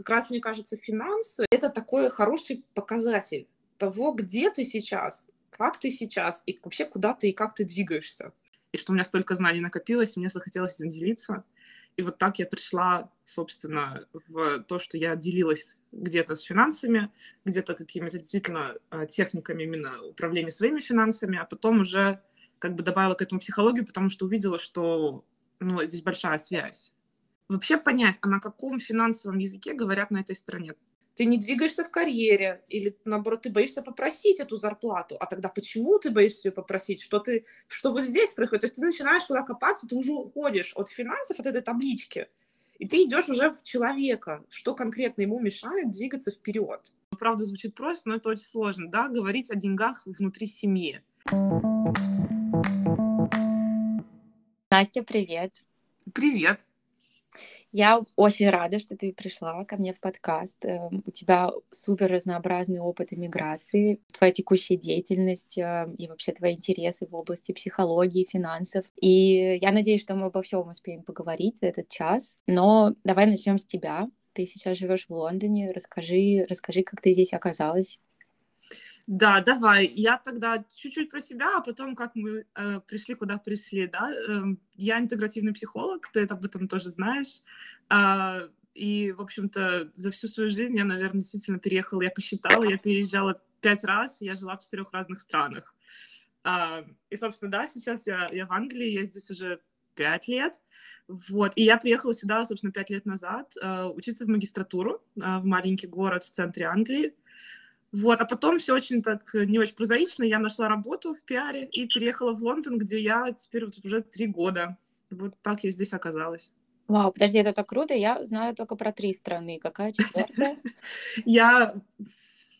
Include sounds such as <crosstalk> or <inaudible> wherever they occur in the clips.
как раз, мне кажется, финансы — это такой хороший показатель того, где ты сейчас, как ты сейчас, и вообще куда ты и как ты двигаешься. И что у меня столько знаний накопилось, мне захотелось этим делиться. И вот так я пришла, собственно, в то, что я делилась где-то с финансами, где-то какими-то действительно а, техниками именно управления своими финансами, а потом уже как бы добавила к этому психологию, потому что увидела, что ну, здесь большая связь. Вообще понять, а на каком финансовом языке говорят на этой стране. Ты не двигаешься в карьере, или наоборот, ты боишься попросить эту зарплату. А тогда почему ты боишься ее попросить? Что, ты, что вот здесь происходит? То есть ты начинаешь туда копаться, ты уже уходишь от финансов, от этой таблички, и ты идешь уже в человека, что конкретно ему мешает двигаться вперед. Правда, звучит просто, но это очень сложно, да, говорить о деньгах внутри семьи. Настя, привет. Привет. Я очень рада, что ты пришла ко мне в подкаст. Эм, у тебя супер разнообразный опыт иммиграции, твоя текущая деятельность э, и вообще твои интересы в области психологии, финансов. И я надеюсь, что мы обо всем успеем поговорить за этот час. Но давай начнем с тебя. Ты сейчас живешь в Лондоне. Расскажи, расскажи, как ты здесь оказалась. Да, давай. Я тогда чуть-чуть про себя, а потом как мы э, пришли, куда пришли, да. Э, я интегративный психолог, ты это об этом тоже знаешь. Э, и, в общем-то, за всю свою жизнь я, наверное, действительно переехала, я посчитала, я переезжала пять раз, я жила в четырех разных странах. Э, и, собственно, да, сейчас я, я в Англии, я здесь уже пять лет. Вот. И я приехала сюда, собственно, пять лет назад э, учиться в магистратуру э, в маленький город в центре Англии. Вот, а потом все очень так э, не очень прозаично. Я нашла работу в пиаре и переехала в Лондон, где я теперь вот уже три года. Вот так я здесь оказалась. Вау, подожди, это так круто. Я знаю только про три страны. Какая четвертая? <laughs> Я,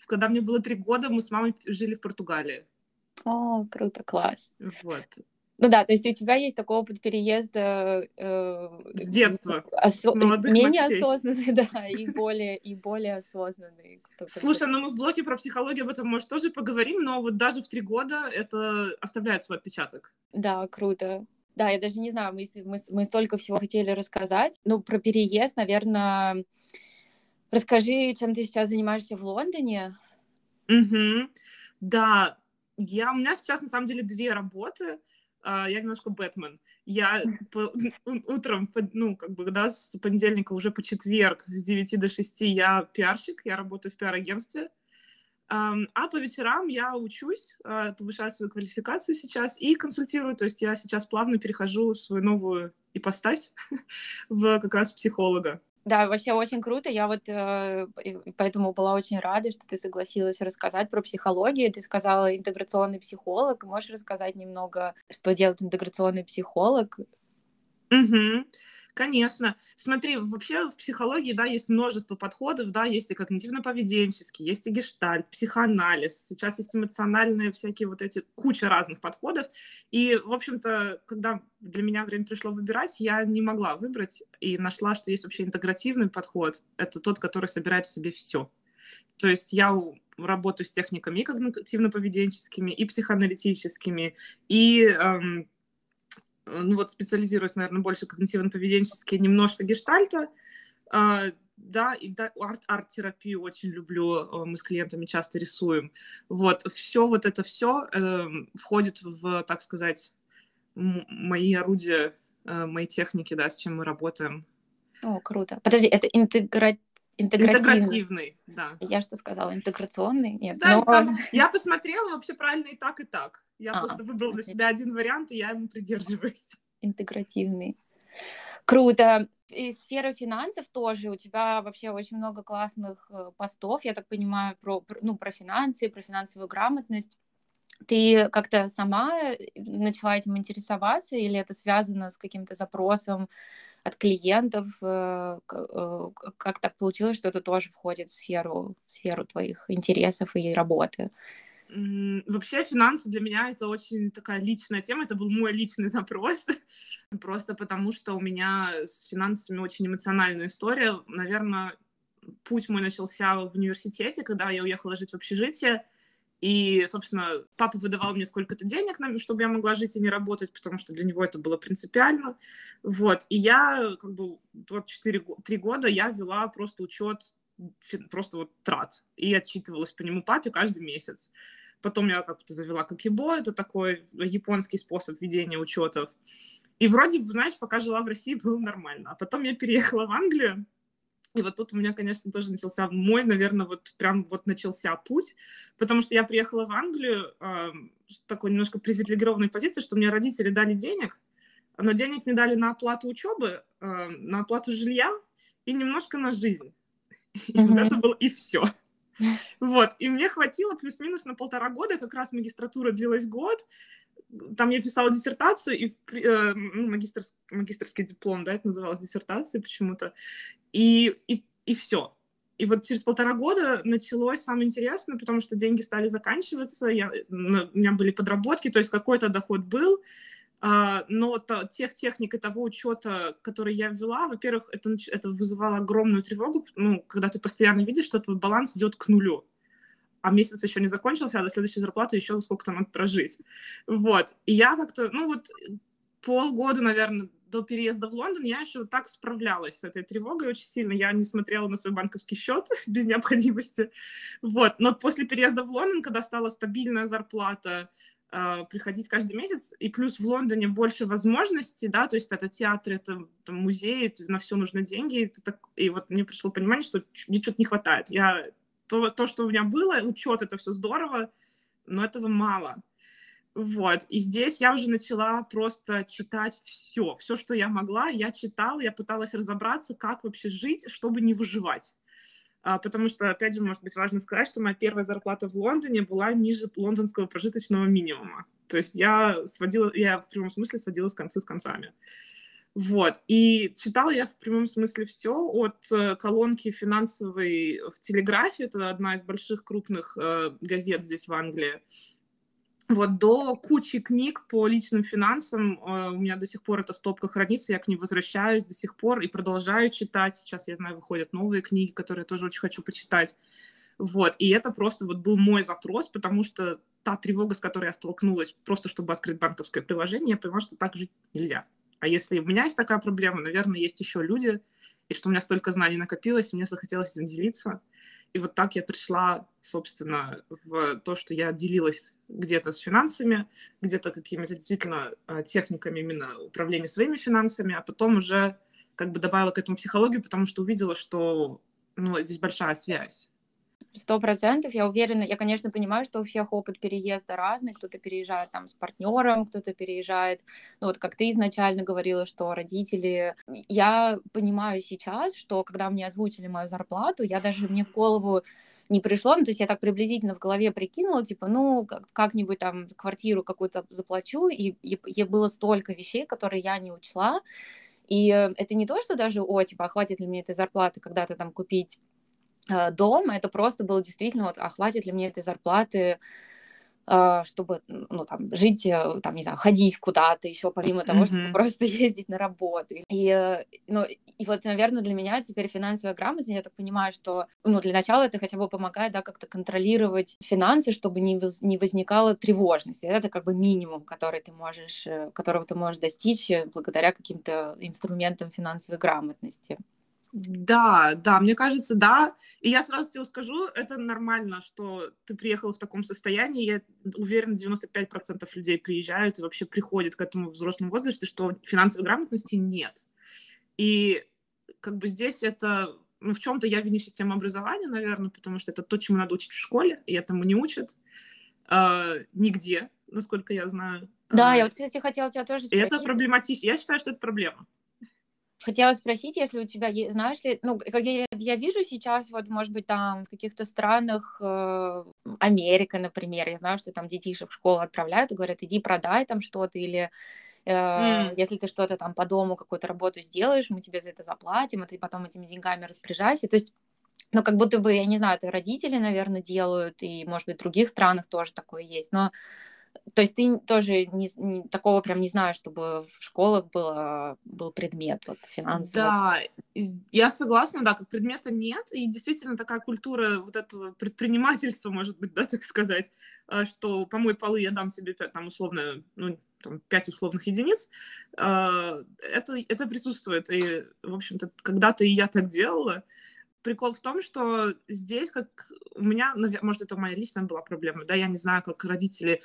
когда мне было три года, мы с мамой жили в Португалии. О, круто, класс. Вот. Ну да, то есть у тебя есть такой опыт переезда э, с детства, осо... с менее ногтей. осознанный, <laughs> да, и более и более осознанный. Слушай, ну мы в блоке про психологию об этом, может, тоже поговорим, но вот даже в три года это оставляет свой отпечаток. Да, круто. Да, я даже не знаю, мы, мы, мы столько всего хотели рассказать. Ну, про переезд, наверное, расскажи, чем ты сейчас занимаешься в Лондоне. Угу. Да, я, у меня сейчас на самом деле две работы. Uh, я немножко Бэтмен. Я по, утром, ну, как бы, да, с понедельника уже по четверг с 9 до 6 я пиарщик, я работаю в пиар-агентстве. А по вечерам я учусь, uh, повышаю свою квалификацию сейчас и консультирую. То есть я сейчас плавно перехожу в свою новую ипостась <laughs> в как раз психолога. Да, вообще очень круто. Я вот э, поэтому была очень рада, что ты согласилась рассказать про психологию. Ты сказала интеграционный психолог. Можешь рассказать немного, что делает интеграционный психолог? Угу. Конечно. Смотри, вообще в психологии, да, есть множество подходов, да, есть и когнитивно-поведенческий, есть и гештальт, психоанализ, сейчас есть эмоциональные всякие вот эти, куча разных подходов. И, в общем-то, когда для меня время пришло выбирать, я не могла выбрать и нашла, что есть вообще интегративный подход. Это тот, который собирает в себе все. То есть я работаю с техниками и когнитивно-поведенческими, и психоаналитическими, и эм, ну вот специализируюсь, наверное, больше когнитивно-поведенчески, немножко гештальта, а, да, и да, арт, арт-терапию очень люблю, э, мы с клиентами часто рисуем. Вот, все вот это все э, эм, входит в, так сказать, мои орудия, э, мои техники, да, с чем мы работаем. О, круто. Подожди, это интегра... интегративный. Интегративный, да. Я что сказала, интеграционный? Нет. Да, но... там, <laughs> я посмотрела вообще правильно и так, и так. Я а, просто выбрала для себя один вариант, и я ему придерживаюсь. <laughs> Интегративный. Круто. Из сферы финансов тоже у тебя вообще очень много классных э, постов, я так понимаю, про, ну, про финансы, про финансовую грамотность. Ты как-то сама э, начала этим интересоваться, или это связано с каким-то запросом от клиентов? Э, как так получилось, что это тоже входит в сферу, в сферу твоих интересов и работы? Вообще финансы для меня это очень такая личная тема, это был мой личный <laughs> запрос, просто потому что у меня с финансами очень эмоциональная история. Наверное, путь мой начался в университете, когда я уехала жить в общежитие, И, собственно, папа выдавал мне сколько-то денег, чтобы я могла жить и не работать, потому что для него это было принципиально. Вот. И я, как бы, вот 4, 3 года я вела просто учет просто вот трат. И отчитывалась по нему папе каждый месяц. Потом я как-то завела Какибо, это такой японский способ ведения учетов. И вроде, знаешь, пока жила в России, было нормально. А потом я переехала в Англию, и вот тут у меня, конечно, тоже начался мой, наверное, вот прям вот начался путь, потому что я приехала в Англию э, с такой немножко привилегированной позиции, что мне родители дали денег, но денег мне дали на оплату учебы, э, на оплату жилья и немножко на жизнь. И mm-hmm. вот это было и все. Вот, и мне хватило плюс-минус на полтора года, как раз магистратура длилась год, там я писала диссертацию, и э, ну, магистрс, магистрский диплом, да, это называлось диссертацией почему-то, и, и, и все. И вот через полтора года началось самое интересное, потому что деньги стали заканчиваться, я, у меня были подработки, то есть какой-то доход был, но то, тех техник и того учета, который я ввела, во-первых, это, это вызывало огромную тревогу, ну, когда ты постоянно видишь, что твой баланс идет к нулю а месяц еще не закончился, а до следующей зарплаты еще сколько там надо прожить. Вот. И я как-то, ну вот полгода, наверное, до переезда в Лондон я еще так справлялась с этой тревогой очень сильно. Я не смотрела на свой банковский счет <laughs> без необходимости. Вот. Но после переезда в Лондон, когда стала стабильная зарплата, приходить каждый месяц, и плюс в Лондоне больше возможностей, да, то есть это театр, это, это музей, это на все нужны деньги, это так... и вот мне пришло понимание, что мне что-то не хватает. Я то, то, что у меня было, учет, это все здорово, но этого мало. Вот, и здесь я уже начала просто читать все, все, что я могла, я читала, я пыталась разобраться, как вообще жить, чтобы не выживать. А, потому что, опять же, может быть важно сказать, что моя первая зарплата в Лондоне была ниже лондонского прожиточного минимума. То есть я сводила, я в прямом смысле сводила с концы с концами. Вот. И читала я в прямом смысле все от э, колонки финансовой в Телеграфе, это одна из больших крупных э, газет здесь в Англии, вот до кучи книг по личным финансам. Э, у меня до сих пор эта стопка хранится, я к ним возвращаюсь до сих пор и продолжаю читать. Сейчас, я знаю, выходят новые книги, которые я тоже очень хочу почитать. Вот, и это просто вот был мой запрос, потому что та тревога, с которой я столкнулась, просто чтобы открыть банковское приложение, я поняла, что так жить нельзя. А если у меня есть такая проблема, наверное, есть еще люди, и что у меня столько знаний накопилось, и мне захотелось этим делиться. И вот так я пришла, собственно, в то, что я делилась где-то с финансами, где-то какими-то действительно а, техниками именно управления своими финансами, а потом уже как бы добавила к этому психологию, потому что увидела, что ну, здесь большая связь Сто процентов, я уверена. Я, конечно, понимаю, что у всех опыт переезда разный. Кто-то переезжает там с партнером, кто-то переезжает, ну вот как ты изначально говорила, что родители. Я понимаю сейчас, что когда мне озвучили мою зарплату, я даже мне в голову не пришло, ну, то есть я так приблизительно в голове прикинула, типа, ну, как-нибудь там квартиру какую-то заплачу, и, и, и было столько вещей, которые я не учла, и это не то, что даже, о, типа, а хватит ли мне этой зарплаты когда-то там купить Э, дом, это просто было действительно, вот, а хватит ли мне этой зарплаты, э, чтобы, ну, там, жить, э, там, не знаю, ходить куда-то еще, помимо того, mm-hmm. чтобы просто <laughs> ездить на работу. И, ну, и вот, наверное, для меня теперь финансовая грамотность, я так понимаю, что, ну, для начала это хотя бы помогает, да, как-то контролировать финансы, чтобы не, воз, не возникала тревожности. Это как бы минимум, который ты можешь, которого ты можешь достичь благодаря каким-то инструментам финансовой грамотности. Да, да, мне кажется, да. И я сразу тебе скажу, это нормально, что ты приехала в таком состоянии. Я уверена, 95% людей приезжают и вообще приходят к этому взрослому возрасте, что финансовой грамотности нет. И как бы здесь это, ну, в чем-то я виню систему образования, наверное, потому что это то, чему надо учить в школе, и этому не учат э, нигде, насколько я знаю. Да, я вот, кстати, хотела тебя тоже спросить. И это проблематично. Я считаю, что это проблема. Хотела спросить, если у тебя есть, знаешь ли, ну, как я, я вижу сейчас, вот, может быть, там в каких-то странах, э, Америка, например, я знаю, что там детишек в школу отправляют и говорят, иди продай там что-то, или э, mm. если ты что-то там по дому, какую-то работу сделаешь, мы тебе за это заплатим, а ты потом этими деньгами распоряжайся. То есть ну, как будто бы, я не знаю, это родители, наверное, делают, и, может быть, в других странах тоже такое есть, но То есть ты тоже не, не, такого прям не знаю, чтобы в школах было, был предмет вот, финансовый. Да, я согласна, да, как предмета нет, и действительно такая культура вот этого предпринимательства, может быть, да, <laughs> так сказать, а, что помой полы я дам себе там условно, ну, там, 5 условных единиц, а, это, это присутствует. И, в общем-то, когда-то и я так делала, прикол в том, что здесь, как у меня, может, это моя личная была проблема, да, я не знаю, как родители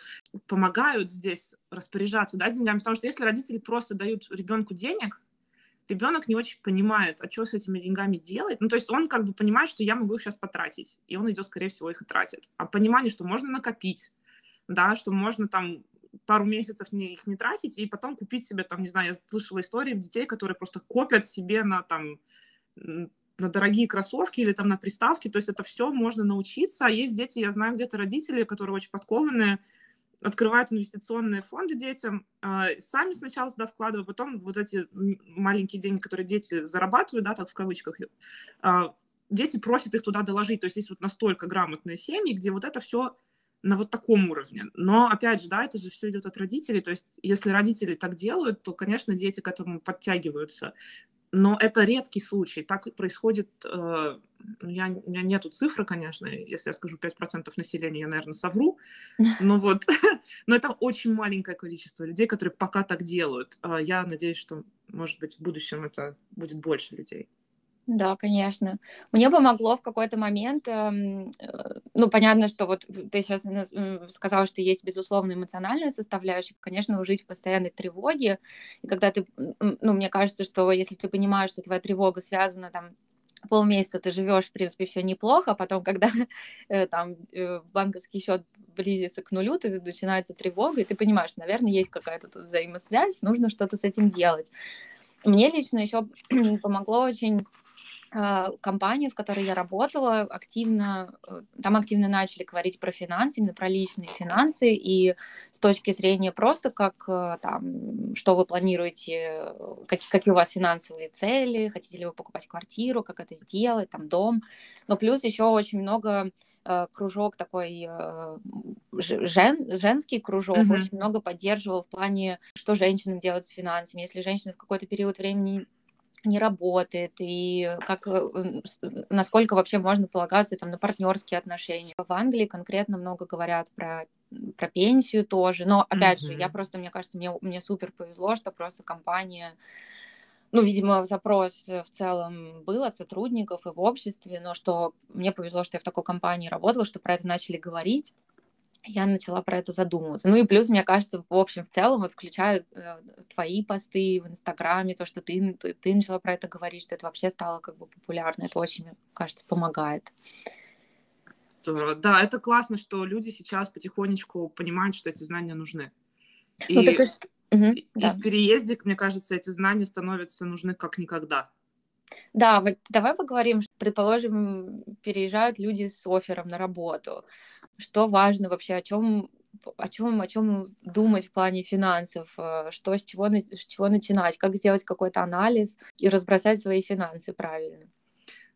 помогают здесь распоряжаться, да, с деньгами, потому что если родители просто дают ребенку денег, ребенок не очень понимает, а что с этими деньгами делать. Ну, то есть он как бы понимает, что я могу их сейчас потратить, и он идет, скорее всего, их и тратит. А понимание, что можно накопить, да, что можно там пару месяцев не, их не тратить, и потом купить себе, там, не знаю, я слышала истории детей, которые просто копят себе на там на дорогие кроссовки или там на приставки, то есть это все можно научиться. А есть дети, я знаю где-то родители, которые очень подкованные, открывают инвестиционные фонды детям, а, сами сначала туда вкладывают, потом вот эти маленькие деньги, которые дети зарабатывают, да, так в кавычках, а, дети просят их туда доложить. То есть есть вот настолько грамотные семьи, где вот это все на вот таком уровне. Но, опять же, да, это же все идет от родителей. То есть, если родители так делают, то, конечно, дети к этому подтягиваются но это редкий случай. Так происходит, э, ну, я, у меня нету цифры, конечно, если я скажу 5% населения, я, наверное, совру, <laughs> но вот, <laughs> но это очень маленькое количество людей, которые пока так делают. А я надеюсь, что, может быть, в будущем это будет больше людей. Да, конечно. Мне помогло в какой-то момент, эм, э, ну, понятно, что вот ты сейчас сказала, что есть, безусловно, эмоциональная составляющая, конечно, жить в постоянной тревоге, и когда ты, ну, мне кажется, что если ты понимаешь, что твоя тревога связана там полмесяца ты живешь, в принципе, все неплохо, а потом, <laughs> когда э, там э, банковский счет близится к нулю, ты начинается тревога, и ты понимаешь, наверное, есть какая-то тут взаимосвязь, нужно что-то с этим делать. Мне лично еще <clears throat> помогло очень а, компания, в которой я работала, активно, э, там активно начали говорить про финансы, именно про личные финансы, и с точки зрения просто как э, там, что вы планируете, как, какие у вас финансовые цели, хотите ли вы покупать квартиру, как это сделать, там дом, но плюс еще очень много э, кружок такой жен, женский кружок mm-hmm. очень много поддерживал в плане, что женщинам делать с финансами. Если женщина в какой-то период времени не работает, и как, э, насколько вообще можно полагаться там, на партнерские отношения. В Англии конкретно много говорят про про пенсию тоже, но опять mm-hmm. же, я просто, мне кажется, мне, мне супер повезло, что просто компания ну, видимо, запрос в целом был от сотрудников и в обществе, но что мне повезло, что я в такой компании работала, что про это начали говорить я начала про это задумываться. Ну и плюс, мне кажется, в общем, в целом, вот включая э, твои посты в Инстаграме, то, что ты, ты, ты начала про это говорить, что это вообще стало как бы популярно, это очень, мне кажется, помогает. Здорово. Да, это классно, что люди сейчас потихонечку понимают, что эти знания нужны. И, ну, так и, угу, и да. в переезде, мне кажется, эти знания становятся нужны как никогда. Да, вот давай поговорим, предположим, переезжают люди с оффером на работу что важно вообще, о чем о чем, о чем думать в плане финансов, э, что с чего, с чего начинать, как сделать какой-то анализ и разбросать свои финансы правильно.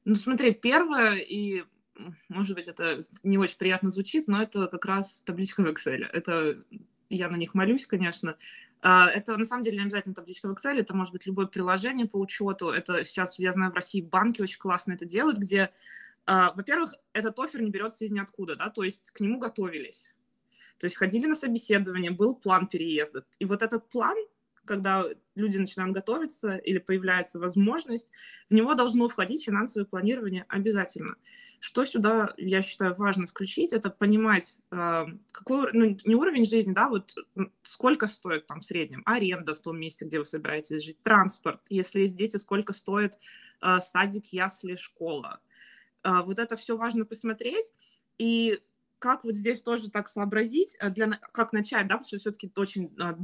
Ну, смотри, первое, и, может быть, это не очень приятно звучит, но это как раз табличка в Excel. Это я на них молюсь, конечно. А, это на самом деле не обязательно табличка в Excel, это может быть любое приложение по учету. Это сейчас, я знаю, в России банки очень классно это делают, где а, во-первых, этот офер не берется из ниоткуда, да, то есть к нему готовились. То есть ходили на собеседование, был план переезда. И вот этот план, когда люди начинают готовиться или появляется возможность, в него должно входить финансовое планирование обязательно. Что сюда, я считаю, важно включить, это понимать, а, какой, ну, не уровень жизни, да, вот сколько стоит там в среднем аренда в том месте, где вы собираетесь жить, транспорт, если есть дети, сколько стоит а, садик, ясли, школа, а, вот это все важно посмотреть. И как вот здесь тоже так сообразить, а, для, как начать, да, потому что все-таки очень а,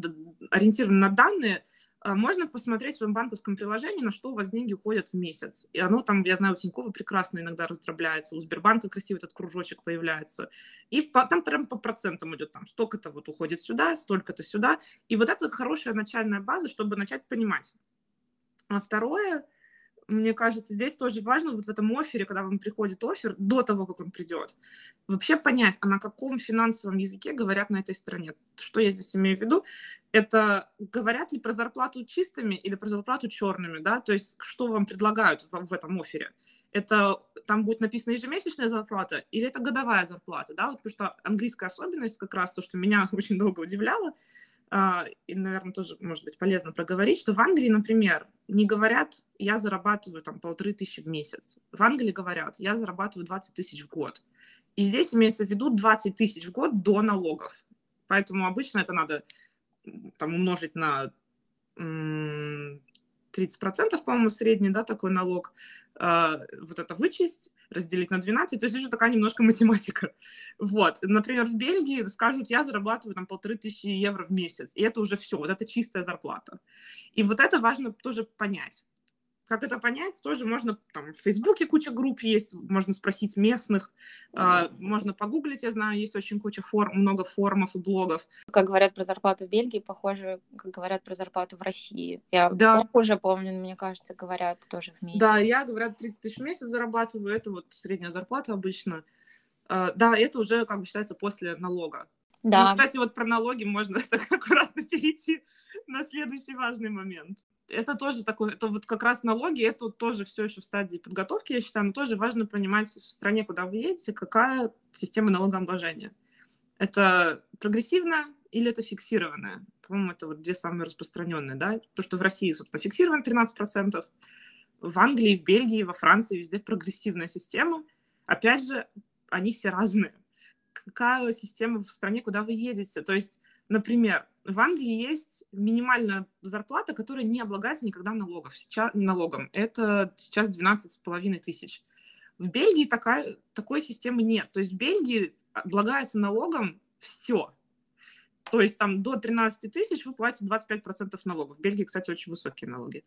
ориентировано на данные, можно посмотреть в своем банковском приложении, на что у вас деньги уходят в месяц. И оно там, я знаю, у Тинькова прекрасно иногда раздробляется, у Сбербанка красивый этот кружочек появляется. И по, там прям по процентам идет, там столько-то вот уходит сюда, столько-то сюда. И вот это хорошая начальная база, чтобы начать понимать. А второе, мне кажется, здесь тоже важно вот в этом офере, когда вам приходит офер, до того, как он придет, вообще понять, а на каком финансовом языке говорят на этой стране. Что я здесь имею в виду? Это говорят ли про зарплату чистыми или про зарплату черными, да? То есть что вам предлагают в, этом офере? Это там будет написано ежемесячная зарплата или это годовая зарплата, да? Вот потому что английская особенность как раз то, что меня <laughs> очень долго удивляло, а, и, наверное, тоже, может быть, полезно проговорить, что в Англии, например, не говорят, я зарабатываю там полторы тысячи в месяц. В Англии говорят, я зарабатываю 20 тысяч в год. И здесь имеется в виду 20 тысяч в год до налогов. Поэтому обычно это надо там умножить на 30%, по-моему, средний, да, такой налог, э, вот это вычесть, разделить на 12, то есть уже такая немножко математика. Вот, например, в Бельгии скажут, я зарабатываю там полторы тысячи евро в месяц, и это уже все, вот это чистая зарплата. И вот это важно тоже понять. Как это понять, тоже можно, там, в Фейсбуке куча групп есть, можно спросить местных, э, можно погуглить, я знаю, есть очень куча форм, много форумов и блогов. Как говорят про зарплату в Бельгии, похоже, как говорят про зарплату в России. Я да. уже помню, мне кажется, говорят тоже в месяц. Да, я, говорят, 30 тысяч в месяц зарабатываю, это вот средняя зарплата обычно. Э, да, это уже, как бы, считается после налога. Да. Ну, кстати, вот про налоги можно <laughs> так аккуратно перейти на следующий важный момент это тоже такое, это вот как раз налоги, это тоже все еще в стадии подготовки, я считаю, но тоже важно понимать в стране, куда вы едете, какая система налогообложения. Это прогрессивная или это фиксированная? По-моему, это вот две самые распространенные, да? То, что в России, собственно, фиксировано 13%, в Англии, в Бельгии, во Франции везде прогрессивная система. Опять же, они все разные. Какая система в стране, куда вы едете? То есть Например, в Англии есть минимальная зарплата, которая не облагается никогда налогов, сейчас, налогом. Это сейчас 12,5 тысяч. В Бельгии такая, такой системы нет. То есть в Бельгии облагается налогом все. То есть там до 13 тысяч вы платите 25% налогов. В Бельгии, кстати, очень высокие налоги.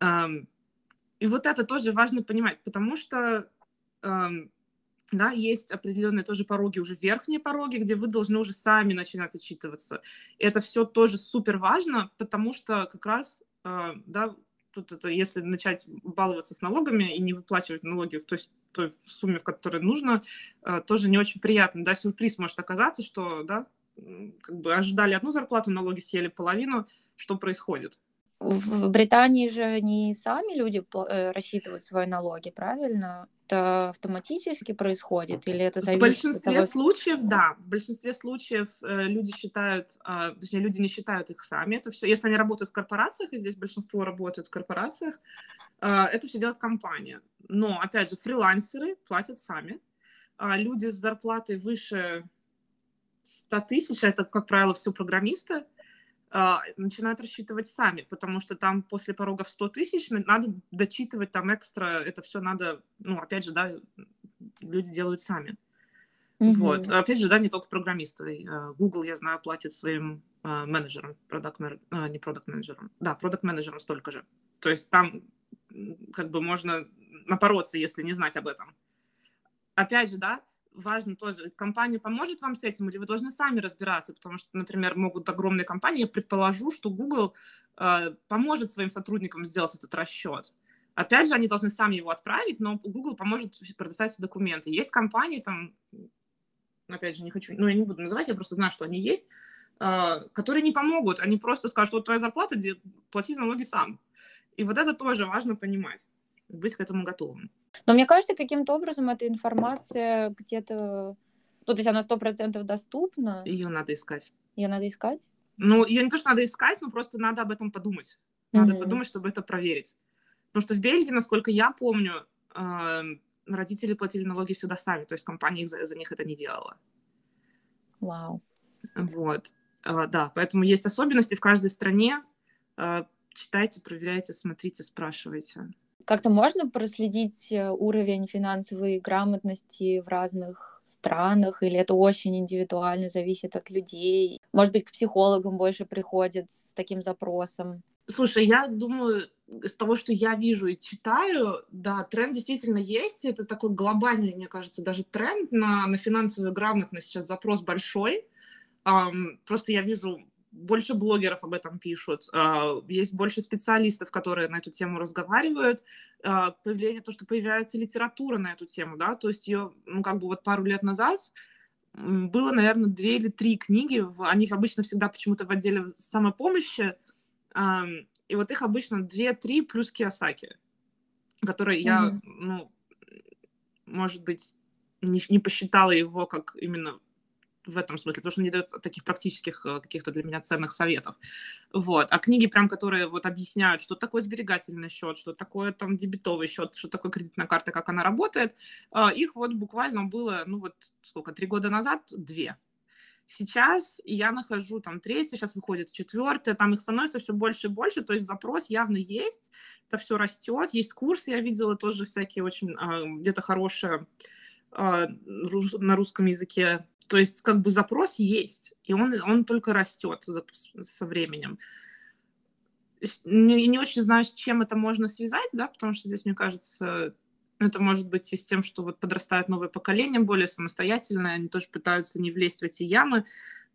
И вот это тоже важно понимать, потому что да, есть определенные тоже пороги, уже верхние пороги, где вы должны уже сами начинать отчитываться. Это все тоже супер важно, потому что как раз, э, да, тут это, если начать баловаться с налогами и не выплачивать налоги в той, той сумме, в которой нужно, э, тоже не очень приятно, да, сюрприз может оказаться, что, да, как бы ожидали одну зарплату, налоги съели половину, что происходит? В Британии же не сами люди э, рассчитывают свои налоги, правильно? Это автоматически происходит или это зависит? В большинстве от того... случаев, да. В большинстве случаев э, люди считают, э, точнее, люди не считают их сами. Это все, если они работают в корпорациях, и здесь большинство работают в корпорациях, э, это все делает компания. Но, опять же, фрилансеры платят сами. А люди с зарплатой выше 100 тысяч, это, как правило, все программисты, а, начинают рассчитывать сами, потому что там после порога в 100 тысяч надо дочитывать там экстра, это все надо, ну, опять же, да, люди делают сами. Mm-hmm. Вот. Опять же, да, не только программисты. А, Google, я знаю, платит своим uh, менеджерам, продукт uh, не продукт менеджерам, да, продукт менеджерам столько же. То есть там как бы можно напороться, если не знать об этом. Опять же, да, важно тоже, компания поможет вам с этим, или вы должны сами разбираться, потому что, например, могут огромные компании, я предположу, что Google э, поможет своим сотрудникам сделать этот расчет. Опять же, они должны сами его отправить, но Google поможет предоставить документы. Есть компании, там, опять же, не хочу, ну, я не буду называть, я просто знаю, что они есть, э, которые не помогут, они просто скажут, вот твоя зарплата, плати налоги сам. И вот это тоже важно понимать, быть к этому готовым. Но мне кажется, каким-то образом эта информация где-то... Ну, то есть она сто процентов доступна. Ее надо искать. Ее надо искать? Ну, ее не то, что надо искать, но просто надо об этом подумать. Надо mm-hmm. подумать, чтобы это проверить. Потому что в Бельгии, насколько я помню, э, родители платили налоги всегда сами, то есть компания за, за них это не делала. Вау. Вот. Э, да, поэтому есть особенности в каждой стране. Э, читайте, проверяйте, смотрите, спрашивайте. Как-то можно проследить э, уровень финансовой грамотности в разных странах, или это очень индивидуально, зависит от людей? Может быть, к психологам больше приходят с таким запросом? Слушай, я думаю, из того, что я вижу и читаю, да, тренд действительно есть. Это такой глобальный, мне кажется, даже тренд на, на финансовую грамотность. Сейчас запрос большой. Um, просто я вижу больше блогеров об этом пишут, а, есть больше специалистов, которые на эту тему разговаривают, а, появление, то, что появляется литература на эту тему, да, то есть ее, ну, как бы вот пару лет назад было, наверное, две или три книги, они обычно всегда почему-то в отделе самопомощи, и вот их обычно две-три плюс Киосаки, которые я, mm-hmm. ну, может быть, не, не посчитала его как именно в этом смысле, потому что он не дает таких практических э, каких-то для меня ценных советов. Вот. А книги, прям, которые вот объясняют, что такое сберегательный счет, что такое там дебетовый счет, что такое кредитная карта, как она работает, а, их вот буквально было, ну вот сколько, три года назад, две. Сейчас я нахожу там третье, сейчас выходит четвертое, там их становится все больше и больше, то есть запрос явно есть, это все растет, есть курсы, я видела тоже всякие очень а, где-то хорошие на русском языке то есть как бы запрос есть, и он, он только растет со временем. Не, не очень знаю, с чем это можно связать, да, потому что здесь, мне кажется, это может быть и с тем, что вот подрастает новое поколение, более самостоятельное, они тоже пытаются не влезть в эти ямы,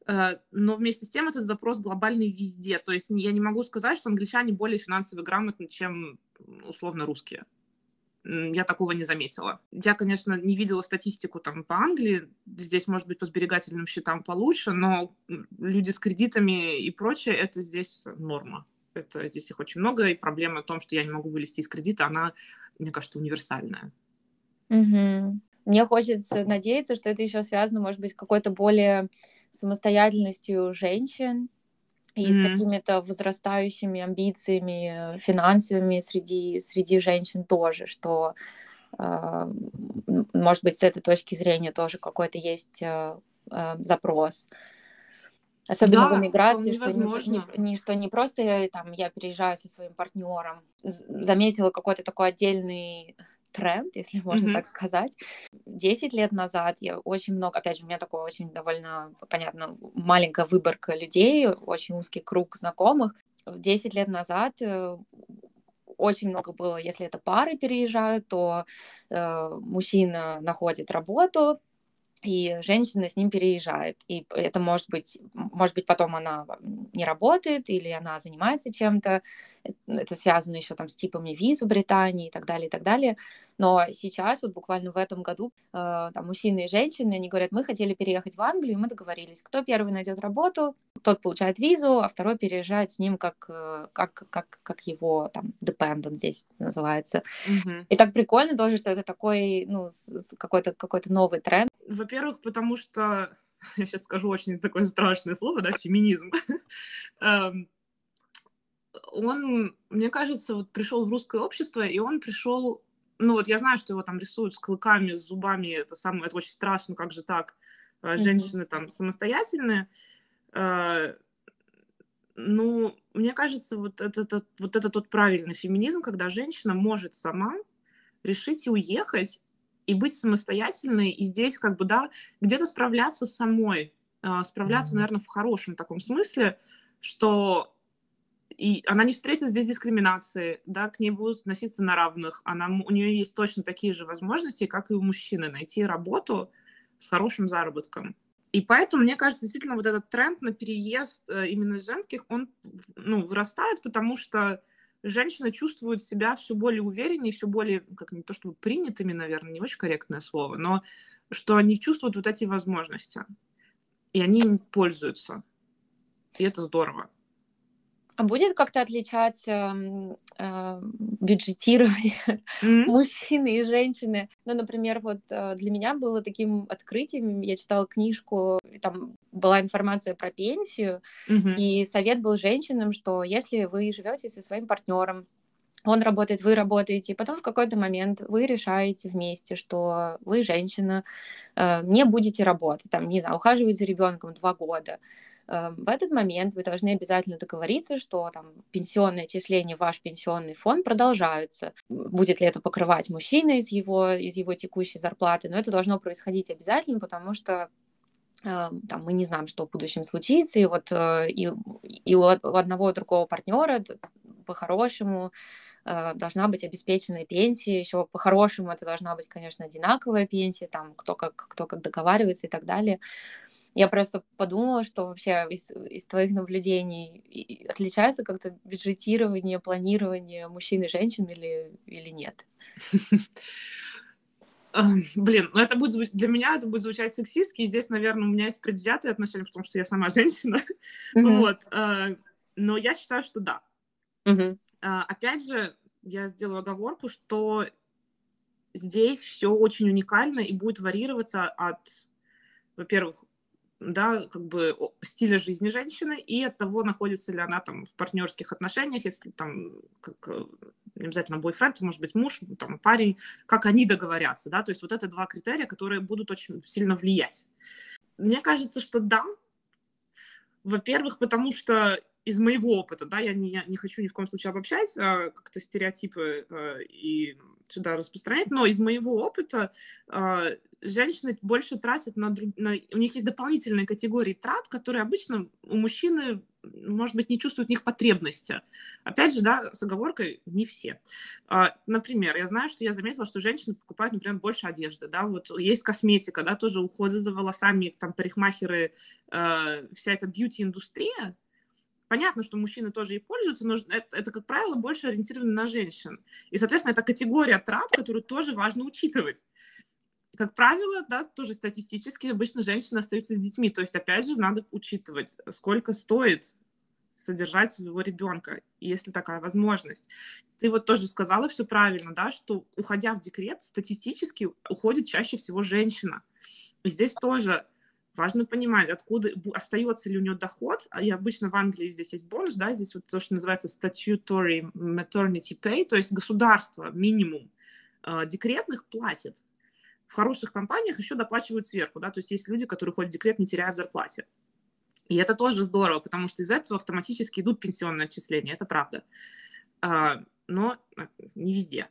э, но вместе с тем этот запрос глобальный везде. То есть я не могу сказать, что англичане более финансово грамотны, чем условно русские я такого не заметила. Я, конечно, не видела статистику там по Англии, здесь, может быть, по сберегательным счетам получше, но люди с кредитами и прочее, это здесь норма. Это здесь их очень много, и проблема в том, что я не могу вылезти из кредита, она, мне кажется, универсальная. Угу. Мне хочется надеяться, что это еще связано, может быть, какой-то более самостоятельностью женщин, и mm-hmm. с какими-то возрастающими амбициями финансовыми среди, среди женщин тоже, что, э, может быть, с этой точки зрения тоже какой-то есть э, э, запрос. Особенно да, в эмиграции, что не, не, не, что не просто там, я переезжаю со своим партнером, заметила какой-то такой отдельный тренд, если <laughs> можно mm-hmm. так сказать. Десять лет назад я очень много, опять же, у меня такой очень довольно, понятно, маленькая выборка людей, очень узкий круг знакомых. Десять лет назад э, очень много было, если это пары переезжают, то э, мужчина находит работу, и женщина с ним переезжает. И это может быть, может быть, потом она не работает или она занимается чем-то. Это связано еще там с типами виз в Британии и так далее, и так далее. Но сейчас, вот буквально в этом году, э, там мужчины и женщины, они говорят, мы хотели переехать в Англию, и мы договорились, кто первый найдет работу, тот получает визу, а второй переезжает с ним как, э, как, как, как его там dependent здесь называется. Mm-hmm. И так прикольно тоже, что это такой, ну, какой-то какой новый тренд. Во-первых, потому что <laughs> я сейчас скажу очень такое страшное слово, да, феминизм. <laughs> Он, мне кажется, вот пришел в русское общество, и он пришел ну вот я знаю, что его там рисуют с клыками, с зубами, это самое, это очень страшно, как же так, а, женщины mm-hmm. там самостоятельные. А, ну, мне кажется, вот это, это, вот это тот правильный феминизм, когда женщина может сама решить и уехать, и быть самостоятельной, и здесь как бы, да, где-то справляться самой, а, справляться, mm-hmm. наверное, в хорошем таком смысле, что и она не встретит здесь дискриминации, да, к ней будут относиться на равных, она, у нее есть точно такие же возможности, как и у мужчины, найти работу с хорошим заработком. И поэтому, мне кажется, действительно, вот этот тренд на переезд э, именно женских, он ну, вырастает, потому что женщины чувствуют себя все более увереннее, все более, как не то чтобы принятыми, наверное, не очень корректное слово, но что они чувствуют вот эти возможности, и они им пользуются. И это здорово. А будет как-то отличаться э, бюджетирование <laughs> mm-hmm. мужчины и женщины? Ну, например, вот э, для меня было таким открытием, я читала книжку, там была информация про пенсию, mm-hmm. и совет был женщинам, что если вы живете со своим партнером, он работает, вы работаете, и потом в какой-то момент вы решаете вместе, что вы, женщина, э, не будете работать, там, не знаю, ухаживать за ребенком два года, в этот момент вы должны обязательно договориться, что там пенсионные отчисления в ваш пенсионный фонд продолжаются. Будет ли это покрывать мужчина из его, из его текущей зарплаты, но это должно происходить обязательно, потому что эм, там, мы не знаем, что в будущем случится, и вот э, и, и у одного и другого партнера по-хорошему э, должна быть обеспеченная пенсия, еще по-хорошему это должна быть, конечно, одинаковая пенсия, там, кто как, кто как договаривается и так далее. Я просто подумала, что вообще из, из твоих наблюдений отличается как-то бюджетирование, планирование мужчин и женщин или, или нет? <laughs> Блин, ну это будет для меня это будет звучать сексистски, и здесь, наверное, у меня есть предвзятые отношения, потому что я сама <laughs> женщина. Mm-hmm. Вот. А, но я считаю, что да. Mm-hmm. Опять же, я сделаю оговорку, что здесь все очень уникально и будет варьироваться от, во-первых, да, как бы стиля жизни женщины и от того, находится ли она там в партнерских отношениях, если там как, э, не обязательно бойфренд, может быть муж, там парень, как они договорятся, да, то есть вот это два критерия, которые будут очень сильно влиять. Мне кажется, что да, во-первых, потому что из моего опыта, да, я не, я не хочу ни в коем случае обобщать, а, как-то стереотипы а, и сюда распространять, но из моего опыта а, женщины больше тратят на, друг, на... У них есть дополнительные категории трат, которые обычно у мужчины, может быть, не чувствуют в них потребности. Опять же, да, с оговоркой не все. А, например, я знаю, что я заметила, что женщины покупают, например, больше одежды, да, вот есть косметика, да, тоже уходы за волосами, там, парикмахеры, э, вся эта бьюти-индустрия, Понятно, что мужчины тоже и пользуются, но это, это, как правило, больше ориентировано на женщин. И, соответственно, это категория трат, которую тоже важно учитывать. Как правило, да, тоже статистически обычно женщины остаются с детьми. То есть, опять же, надо учитывать, сколько стоит содержать своего ребенка, если такая возможность. Ты вот тоже сказала все правильно, да, что уходя в декрет, статистически уходит чаще всего женщина. Здесь тоже важно понимать, откуда остается ли у нее доход. А И обычно в Англии здесь есть бонус, да, здесь вот то, что называется statutory maternity pay, то есть государство минимум э, декретных платит. В хороших компаниях еще доплачивают сверху, да, то есть есть люди, которые ходят в декрет, не теряя зарплате. И это тоже здорово, потому что из этого автоматически идут пенсионные отчисления, это правда. А, но а, не везде.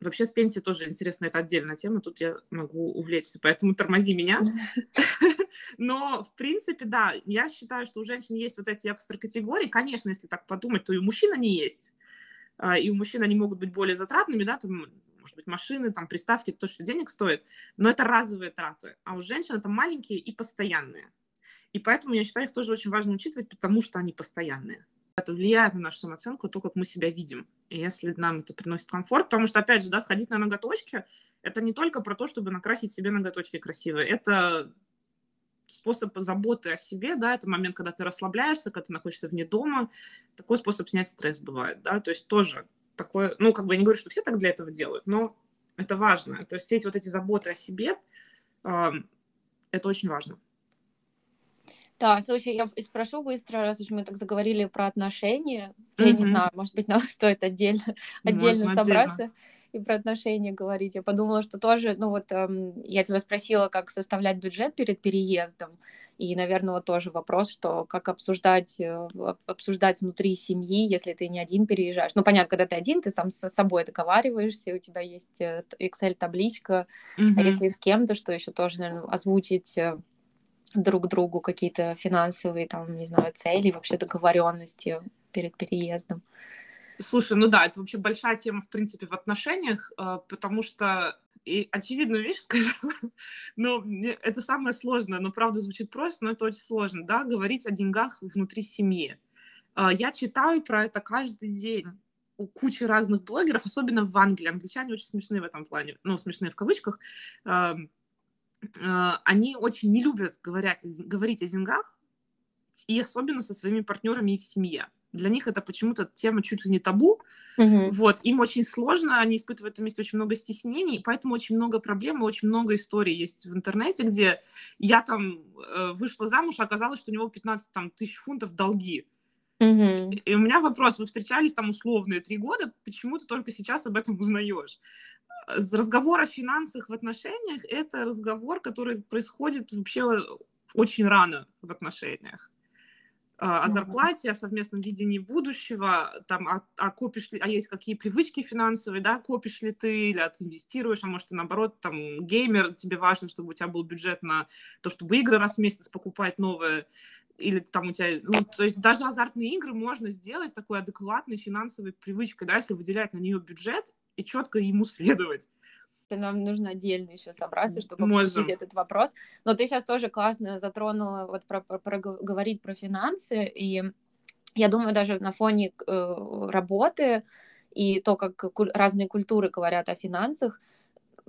Вообще с пенсией тоже интересно, это отдельная тема, тут я могу увлечься, поэтому тормози меня. <laughs> Но, в принципе, да, я считаю, что у женщин есть вот эти экстра категории. Конечно, если так подумать, то и у мужчин они есть. А, и у мужчин они могут быть более затратными, да, там, может быть, машины, там, приставки, то, что денег стоит, но это разовые траты. А у женщин это маленькие и постоянные. И поэтому я считаю, их тоже очень важно учитывать, потому что они постоянные это влияет на нашу самооценку, то, как мы себя видим. И если нам это приносит комфорт, потому что, опять же, да, сходить на ноготочки, это не только про то, чтобы накрасить себе ноготочки красивые, это способ заботы о себе, да, это момент, когда ты расслабляешься, когда ты находишься вне дома, такой способ снять стресс бывает, да, то есть тоже такое, ну, как бы я не говорю, что все так для этого делают, но это важно, то есть все эти вот эти заботы о себе, э, это очень важно. Да, слушай, я спрошу быстро, раз уж мы так заговорили про отношения. Mm-hmm. Я не знаю, может быть, нам <laughs> стоит отдельно, отдельно Можно собраться отдельно. и про отношения говорить. Я подумала, что тоже, ну вот эм, я тебя спросила, как составлять бюджет перед переездом. И, наверное, вот тоже вопрос, что как обсуждать, э, обсуждать внутри семьи, если ты не один переезжаешь. Ну, понятно, когда ты один, ты сам с собой договариваешься, у тебя есть э, Excel-табличка. Mm-hmm. А если с кем-то, что еще тоже, наверное, озвучить э, друг другу какие-то финансовые, там, не знаю, цели, вообще договоренности перед переездом. Слушай, ну да, это вообще большая тема, в принципе, в отношениях, а, потому что и очевидную вещь <laughs> скажу, но это самое сложное, но правда звучит просто, но это очень сложно, да, говорить о деньгах внутри семьи. А, я читаю про это каждый день у кучи разных блогеров, особенно в Англии. Англичане очень смешные в этом плане, ну, смешные в кавычках. А, они очень не любят говорить, говорить о деньгах, и особенно со своими партнерами и в семье. Для них это почему-то тема чуть ли не табу. Mm-hmm. Вот, им очень сложно, они испытывают в этом месте очень много стеснений, поэтому очень много проблем и очень много историй есть в интернете, где я там э, вышла замуж, а оказалось, что у него 15 там, тысяч фунтов долги. Mm-hmm. И у меня вопрос, вы встречались там условные три года, почему ты только сейчас об этом узнаешь? Разговор о финансах в отношениях – это разговор, который происходит вообще очень рано в отношениях. А, о зарплате, о совместном видении будущего, там, а, а копишь ли, а есть какие привычки финансовые, да, копишь ли ты, или а ты инвестируешь, а может ты наоборот, там, геймер, тебе важно, чтобы у тебя был бюджет на то, чтобы игры раз в месяц покупать новые, или там у тебя, ну, то есть даже азартные игры можно сделать такой адекватной финансовой привычкой, да, если выделять на нее бюджет, и четко ему следовать. Нам нужно отдельно еще собраться, чтобы Можем. обсудить этот вопрос. Но ты сейчас тоже классно затронула вот про, про, про говорить про финансы, и я думаю, даже на фоне э, работы и то, как разные культуры говорят о финансах,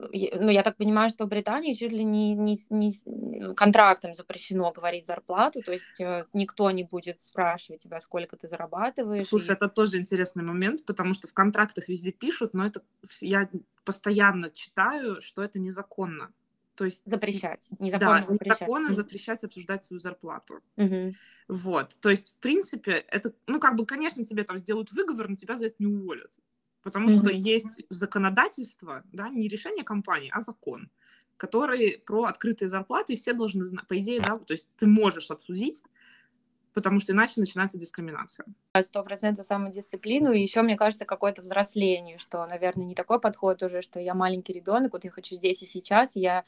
ну, я так понимаю, что в Британии чуть ли не, не, не контрактом запрещено говорить зарплату, то есть э, никто не будет спрашивать тебя, сколько ты зарабатываешь. Слушай, и... это тоже интересный момент, потому что в контрактах везде пишут, но это я постоянно читаю, что это незаконно. То есть запрещать, незаконно да, запрещать. незаконно запрещать обсуждать свою зарплату. Угу. Вот, то есть в принципе это, ну как бы, конечно, тебе там сделают выговор, но тебя за это не уволят. Потому mm-hmm. что есть законодательство, да, не решение компании, а закон, который про открытые зарплаты, и все должны знать, по идее, да, то есть ты можешь обсудить, потому что иначе начинается дискриминация. Сто процентов самодисциплину, и еще, мне кажется, какое-то взросление, что, наверное, не такой подход уже, что я маленький ребенок, вот я хочу здесь и сейчас, я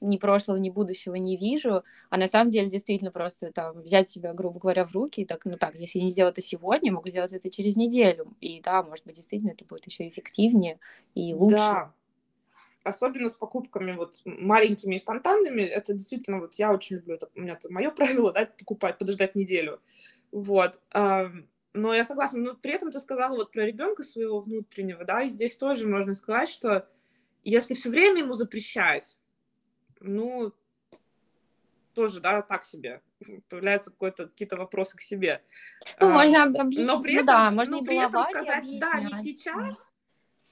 ни прошлого, ни будущего не вижу, а на самом деле действительно просто там взять себя, грубо говоря, в руки и так, ну так, если не сделать это сегодня, могу сделать это через неделю. И да, может быть, действительно это будет еще эффективнее и лучше. Да, особенно с покупками вот маленькими и спонтанными, это действительно вот я очень люблю, это у меня это мое <laughs> правило, да, покупать, подождать неделю. Вот. Но я согласна, но при этом ты сказала вот про ребенка своего внутреннего, да, и здесь тоже можно сказать, что если все время ему запрещать, ну, тоже, да, так себе. <laughs> Появляются какие-то вопросы к себе. Ну, а, можно объяснить, но при ну этом, да, можно но при этом сказать, да, не сейчас,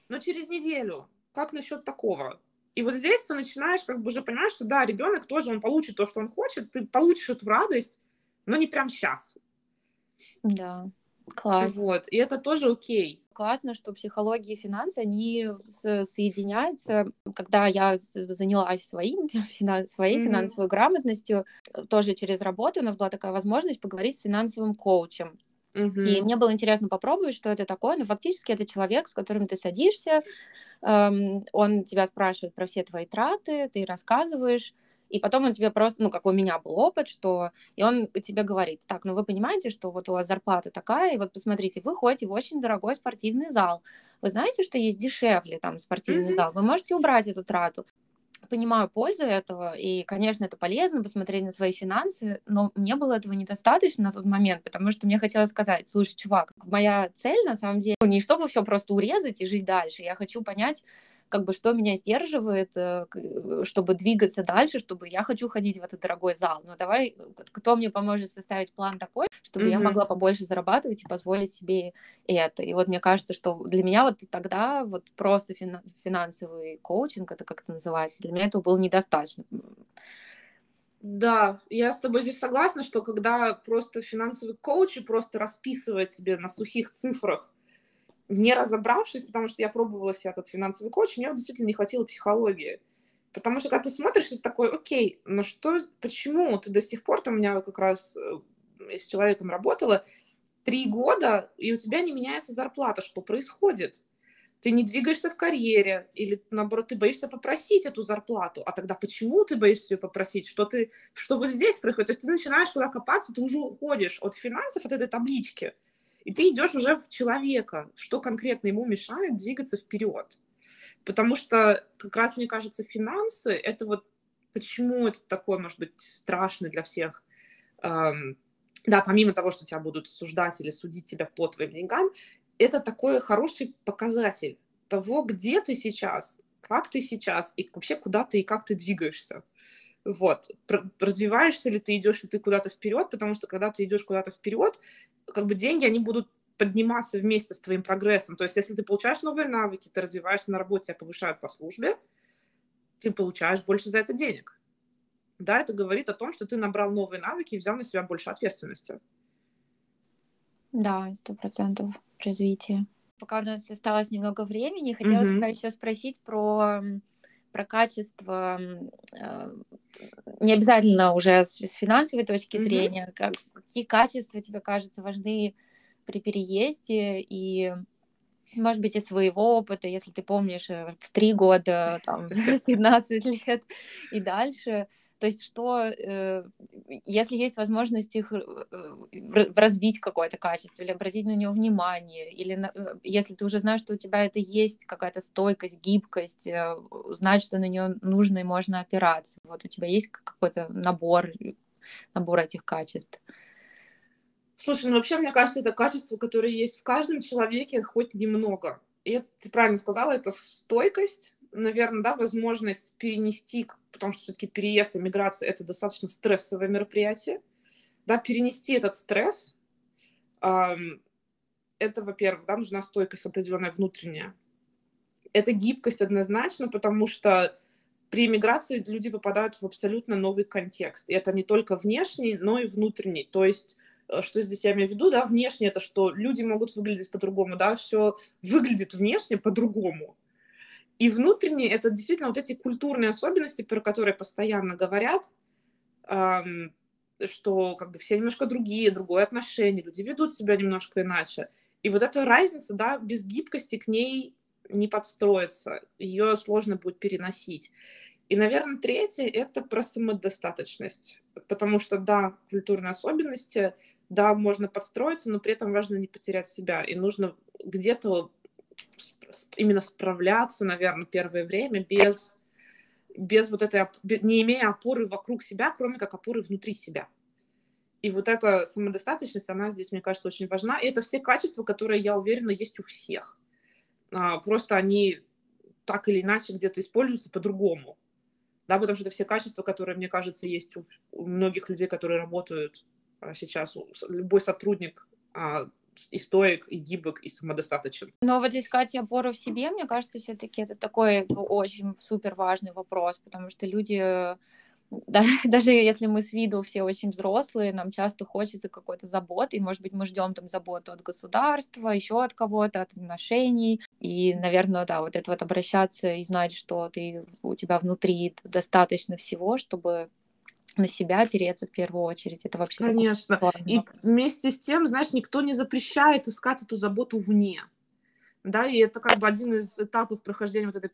но через неделю. Как насчет такого? И вот здесь ты начинаешь как бы уже понимать, что да, ребенок тоже, он получит то, что он хочет, ты получишь эту радость, но не прям сейчас. Да, класс. Вот, и это тоже окей классно, что психология и финансы, они соединяются. Когда я занялась своим, финанс, своей mm-hmm. финансовой грамотностью, тоже через работу у нас была такая возможность поговорить с финансовым коучем. Mm-hmm. И мне было интересно попробовать, что это такое. Но фактически это человек, с которым ты садишься, эм, он тебя спрашивает про все твои траты, ты рассказываешь, и потом он тебе просто, ну, как у меня был опыт, что, и он тебе говорит, так, ну, вы понимаете, что вот у вас зарплата такая, и вот посмотрите, вы ходите в очень дорогой спортивный зал, вы знаете, что есть дешевле там спортивный mm-hmm. зал, вы можете убрать эту трату. Понимаю пользу этого, и, конечно, это полезно посмотреть на свои финансы, но мне было этого недостаточно на тот момент, потому что мне хотелось сказать, слушай, чувак, моя цель на самом деле не чтобы все просто урезать и жить дальше, я хочу понять, как бы что меня сдерживает, э, э, чтобы двигаться дальше, чтобы я хочу ходить в этот дорогой зал. Но давай, кто мне поможет составить план такой, чтобы mm-hmm. я могла побольше зарабатывать и позволить себе это. И вот мне кажется, что для меня вот тогда вот просто финансовый коучинг, это как это называется, для меня этого было недостаточно. Да, я с тобой здесь согласна, что когда просто финансовый коуч просто расписывает тебе на сухих цифрах, не разобравшись, потому что я пробовала себя как финансовый коуч, мне действительно не хватило психологии. Потому что когда ты смотришь, ты такой, окей, но что, почему ты до сих пор, там у меня как раз э, с человеком работала, три года, и у тебя не меняется зарплата, что происходит? Ты не двигаешься в карьере, или наоборот, ты боишься попросить эту зарплату, а тогда почему ты боишься ее попросить? Что, ты, что вот здесь происходит? То есть ты начинаешь куда копаться, ты уже уходишь от финансов, от этой таблички, и ты идешь уже в человека, что конкретно ему мешает двигаться вперед. Потому что как раз, мне кажется, финансы — это вот почему это такое, может быть, страшно для всех. Да, помимо того, что тебя будут осуждать или судить тебя по твоим деньгам, это такой хороший показатель того, где ты сейчас, как ты сейчас, и вообще куда ты и как ты двигаешься. Вот. Развиваешься ли ты, идешь ли ты куда-то вперед, потому что когда ты идешь куда-то вперед, как бы деньги, они будут подниматься вместе с твоим прогрессом. То есть, если ты получаешь новые навыки, ты развиваешься на работе, тебя повышают по службе, ты получаешь больше за это денег. Да, это говорит о том, что ты набрал новые навыки и взял на себя больше ответственности. Да, сто процентов развитие. Пока у нас осталось немного времени, хотела mm-hmm. тебя еще спросить про про качество, э, не обязательно уже с, с финансовой точки mm-hmm. зрения, как, какие качества тебе кажутся важны при переезде и может быть, из своего опыта, если ты помнишь, э, в три года, там, <laughs> 15 лет и дальше, То есть что, э, если есть возможность их э, развить какое-то качество, или обратить на него внимание, или э, если ты уже знаешь, что у тебя это есть, какая-то стойкость, гибкость, знать, что на нее нужно и можно опираться. Вот у тебя есть какой-то набор, набор этих качеств. Слушай, ну вообще, мне кажется, это качество, которое есть в каждом человеке хоть немного. И ты правильно сказала, это стойкость, наверное, да, возможность перенести, потому что все-таки переезд, иммиграция — это достаточно стрессовое мероприятие, да, перенести этот стресс, эм, это, во-первых, да, нужна стойкость определенная внутренняя. Это гибкость однозначно, потому что при иммиграции люди попадают в абсолютно новый контекст. И это не только внешний, но и внутренний. То есть Э, что здесь я имею в виду, да, внешне это что люди могут выглядеть по-другому, да, все выглядит внешне по-другому. И внутренне это действительно вот эти культурные особенности, про которые постоянно говорят, эм, что как бы все немножко другие, другое отношение, люди ведут себя немножко иначе. И вот эта разница, да, без гибкости к ней не подстроиться, ее сложно будет переносить. И, наверное, третье — это про самодостаточность. Потому что, да, культурные особенности, да, можно подстроиться, но при этом важно не потерять себя. И нужно где-то именно справляться, наверное, первое время без, без вот этой, не имея опоры вокруг себя, кроме как опоры внутри себя. И вот эта самодостаточность, она здесь, мне кажется, очень важна. И это все качества, которые, я уверена, есть у всех. А, просто они так или иначе где-то используются по-другому да, потому что это все качества, которые, мне кажется, есть у, многих людей, которые работают а, сейчас. Любой сотрудник а, и стоек, и гибок, и самодостаточен. Но вот искать опору в себе, мне кажется, все-таки это такой очень супер важный вопрос, потому что люди да, <laughs> даже если мы с виду все очень взрослые, нам часто хочется какой-то заботы, и, может быть, мы ждем там заботу от государства, еще от кого-то, от отношений, и, наверное, да, вот это вот обращаться и знать, что ты, у тебя внутри достаточно всего, чтобы на себя опереться в первую очередь. Это вообще Конечно. И вопрос. вместе с тем, знаешь, никто не запрещает искать эту заботу вне. Да, и это как бы один из этапов прохождения вот этой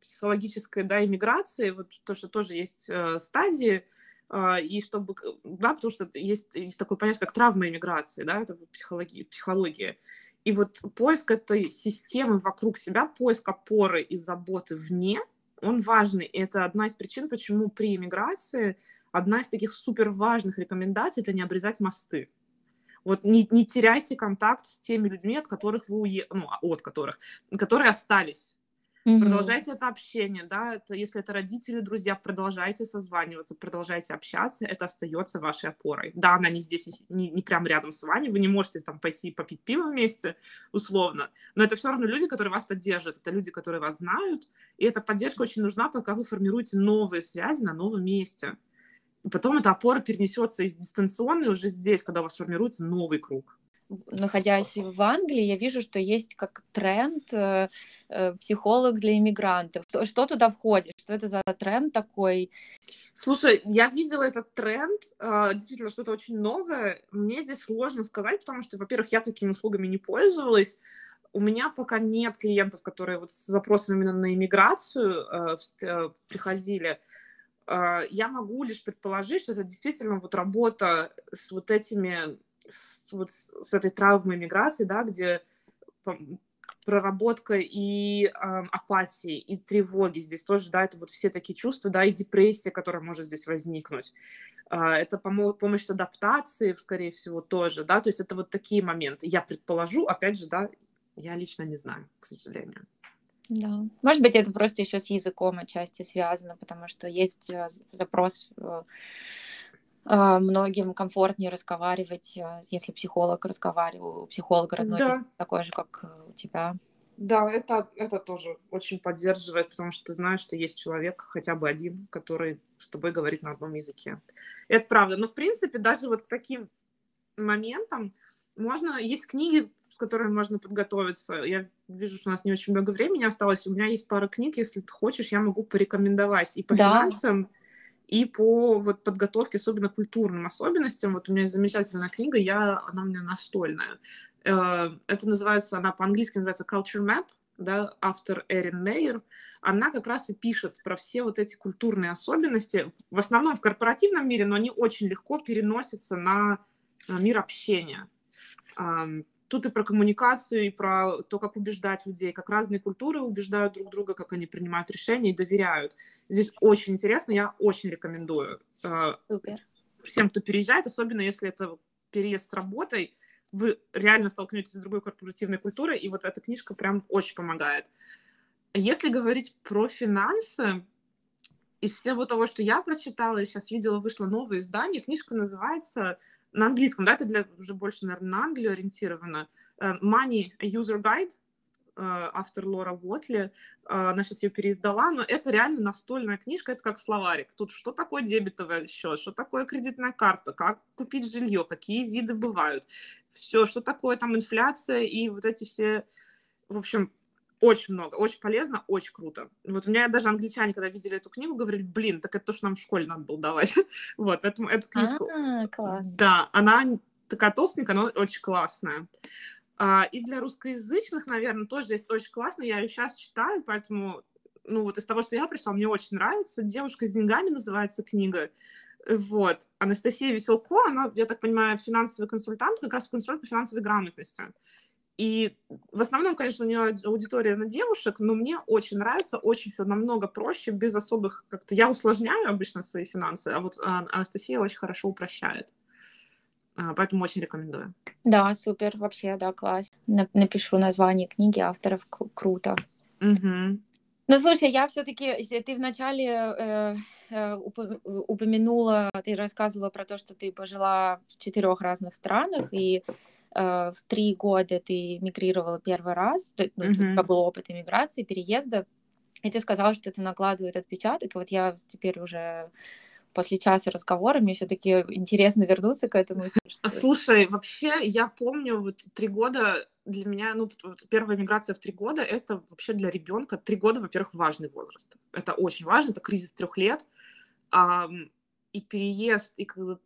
психологической, да, иммиграции, вот то, что тоже есть э, стадии, э, и чтобы, да, потому что есть, есть такое понятие, как травма иммиграции, да, это в психологии, в психологии. И вот поиск этой системы вокруг себя, поиск опоры и заботы вне, он важный. И это одна из причин, почему при иммиграции одна из таких супер важных рекомендаций – это не обрезать мосты. Вот не, не теряйте контакт с теми людьми, от которых вы уе... ну, от которых, которые остались Mm-hmm. Продолжайте это общение, да, это, если это родители, друзья, продолжайте созваниваться, продолжайте общаться, это остается вашей опорой. Да, она не здесь, не, не прям рядом с вами, вы не можете там пойти попить пиво вместе, условно, но это все равно люди, которые вас поддерживают, это люди, которые вас знают, и эта поддержка очень нужна, пока вы формируете новые связи на новом месте. Потом эта опора перенесется из дистанционной уже здесь, когда у вас формируется новый круг находясь в Англии, я вижу, что есть как тренд э, э, психолог для иммигрантов. Что, что туда входит? Что это за тренд такой? Слушай, я видела этот тренд, э, действительно что-то очень новое. Мне здесь сложно сказать, потому что, во-первых, я такими услугами не пользовалась. У меня пока нет клиентов, которые вот с запросом именно на иммиграцию э, э, приходили. Э, я могу лишь предположить, что это действительно вот работа с вот этими с, вот с этой травмой миграции, да, где проработка и э, апатии, и тревоги здесь тоже, да, это вот все такие чувства, да, и депрессия, которая может здесь возникнуть. Э, это помо- помощь с адаптацией, скорее всего, тоже, да, то есть это вот такие моменты. Я предположу, опять же, да, я лично не знаю, к сожалению. Да. Может быть, это просто еще с языком отчасти связано, потому что есть э, запрос э, а, многим комфортнее разговаривать, если психолог разговаривает, психолог родной да. такой же, как у тебя. Да, это, это тоже очень поддерживает, потому что ты знаешь, что есть человек, хотя бы один, который с тобой говорит на одном языке. Это правда. Но, в принципе, даже вот к таким моментам можно... Есть книги, с которыми можно подготовиться. Я вижу, что у нас не очень много времени осталось. У меня есть пара книг, если ты хочешь, я могу порекомендовать. И по да. финансам, и по вот, подготовке, особенно культурным особенностям. Вот у меня есть замечательная книга, я, она у меня настольная. Э, это называется, она по-английски называется Culture Map, да, автор Эрин Мейер, она как раз и пишет про все вот эти культурные особенности, в основном в корпоративном мире, но они очень легко переносятся на мир общения. Тут и про коммуникацию, и про то, как убеждать людей, как разные культуры убеждают друг друга, как они принимают решения и доверяют. Здесь очень интересно, я очень рекомендую. А, Супер. Всем, кто переезжает, особенно если это переезд с работой, вы реально столкнетесь с другой корпоративной культурой, и вот эта книжка прям очень помогает. Если говорить про финансы, из всего того, что я прочитала, я сейчас видела, вышло новое издание, книжка называется на английском, да, это для уже больше, наверное, на Англию ориентировано. Э, Money User Guide, э, автор Лора Уотли, э, она сейчас ее переиздала, но это реально настольная книжка, это как словарик. Тут что такое дебетовый счет, что такое кредитная карта, как купить жилье, какие виды бывают, все, что такое там инфляция и вот эти все, в общем, очень много, очень полезно, очень круто. Вот у меня даже англичане, когда видели эту книгу, говорили, блин, так это то, что нам в школе надо было давать. <laughs> вот, поэтому эту книжку... А, класс. Да, она такая толстенькая, но очень классная. А, и для русскоязычных, наверное, тоже есть очень классно. Я ее сейчас читаю, поэтому, ну, вот из того, что я прочитала, мне очень нравится. «Девушка с деньгами» называется книга. Вот. Анастасия Веселко, она, я так понимаю, финансовый консультант, как раз консультант по финансовой грамотности. И в основном, конечно, у нее аудитория на девушек, но мне очень нравится, очень все намного проще, без особых как-то... Я усложняю обычно свои финансы, а вот Анастасия очень хорошо упрощает. А, поэтому очень рекомендую. Да, супер, вообще, да, класс. Напишу название книги авторов, круто. Угу. Ну, слушай, я все-таки, ты вначале э, э, упомянула, ты рассказывала про то, что ты пожила в четырех разных странах, и в три года ты мигрировала первый раз, ну, mm-hmm. у тебя был опыт иммиграции, переезда, и ты сказала, что это накладывает отпечаток, и вот я теперь уже после часа разговора, мне все-таки интересно вернуться к этому. <laughs> Слушай, вообще, я помню, вот три года для меня, ну, первая миграция в три года, это вообще для ребенка, три года, во-первых, важный возраст. Это очень важно, это кризис трех лет. И переезд, и когда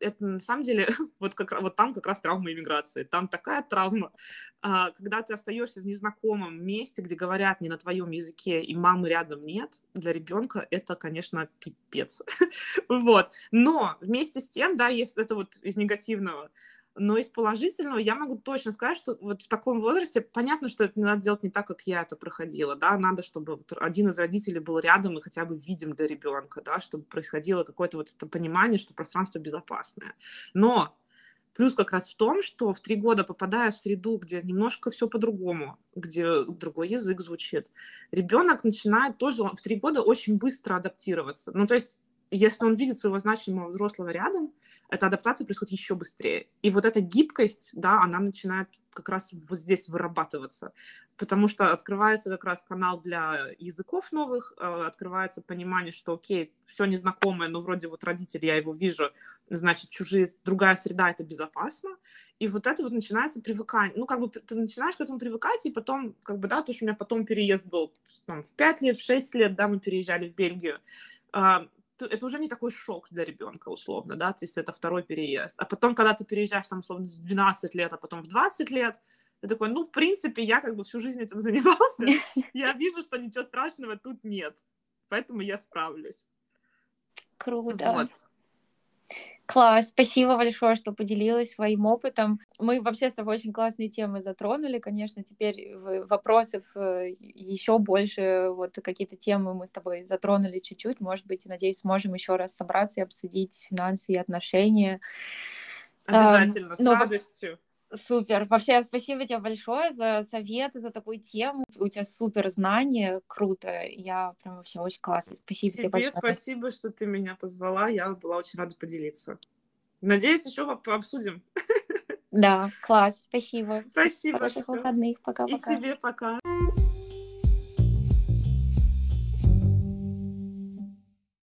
это на самом деле <laughs> вот, как, вот там как раз травма иммиграции. Там такая травма, а, когда ты остаешься в незнакомом месте, где говорят не на твоем языке, и мамы рядом нет, для ребенка это, конечно, пипец. <laughs> вот. Но вместе с тем, да, если это вот из негативного, но из положительного я могу точно сказать, что вот в таком возрасте понятно, что это надо делать не так, как я это проходила, да, надо, чтобы один из родителей был рядом и хотя бы видим для ребенка, да, чтобы происходило какое-то вот это понимание, что пространство безопасное. Но Плюс как раз в том, что в три года, попадая в среду, где немножко все по-другому, где другой язык звучит, ребенок начинает тоже в три года очень быстро адаптироваться. Ну, то есть если он видит своего значимого взрослого рядом, эта адаптация происходит еще быстрее. И вот эта гибкость, да, она начинает как раз вот здесь вырабатываться, потому что открывается как раз канал для языков новых, э, открывается понимание, что, окей, все незнакомое, но вроде вот родители, я его вижу, значит, чужие, другая среда, это безопасно, и вот это вот начинается привыкание, ну, как бы ты начинаешь к этому привыкать, и потом, как бы, да, то, что у меня потом переезд был, там, в 5 лет, в 6 лет, да, мы переезжали в Бельгию, а, это уже не такой шок для ребенка, условно, да, то есть это второй переезд. А потом, когда ты переезжаешь, там, условно, в 12 лет, а потом в 20 лет, ты такой, ну, в принципе, я как бы всю жизнь этим <laughs> занимался, я вижу, что ничего страшного тут нет, поэтому я справлюсь. Круто. Вот. Класс, спасибо большое, что поделилась своим опытом. Мы вообще с тобой очень классные темы затронули, конечно, теперь вопросов э, еще больше, вот какие-то темы мы с тобой затронули чуть-чуть, может быть, надеюсь, сможем еще раз собраться и обсудить финансы и отношения. Обязательно, с Но радостью. Супер. Вообще, спасибо тебе большое за советы, за такую тему. У тебя супер знания, круто. Я прям вообще очень классно. Спасибо тебе, тебе большое. спасибо, что ты меня позвала. Я была очень рада поделиться. Надеюсь, еще обсудим. <laughs> Да, класс. Спасибо. Спасибо. Хороших выходных. Пока-пока. И тебе пока.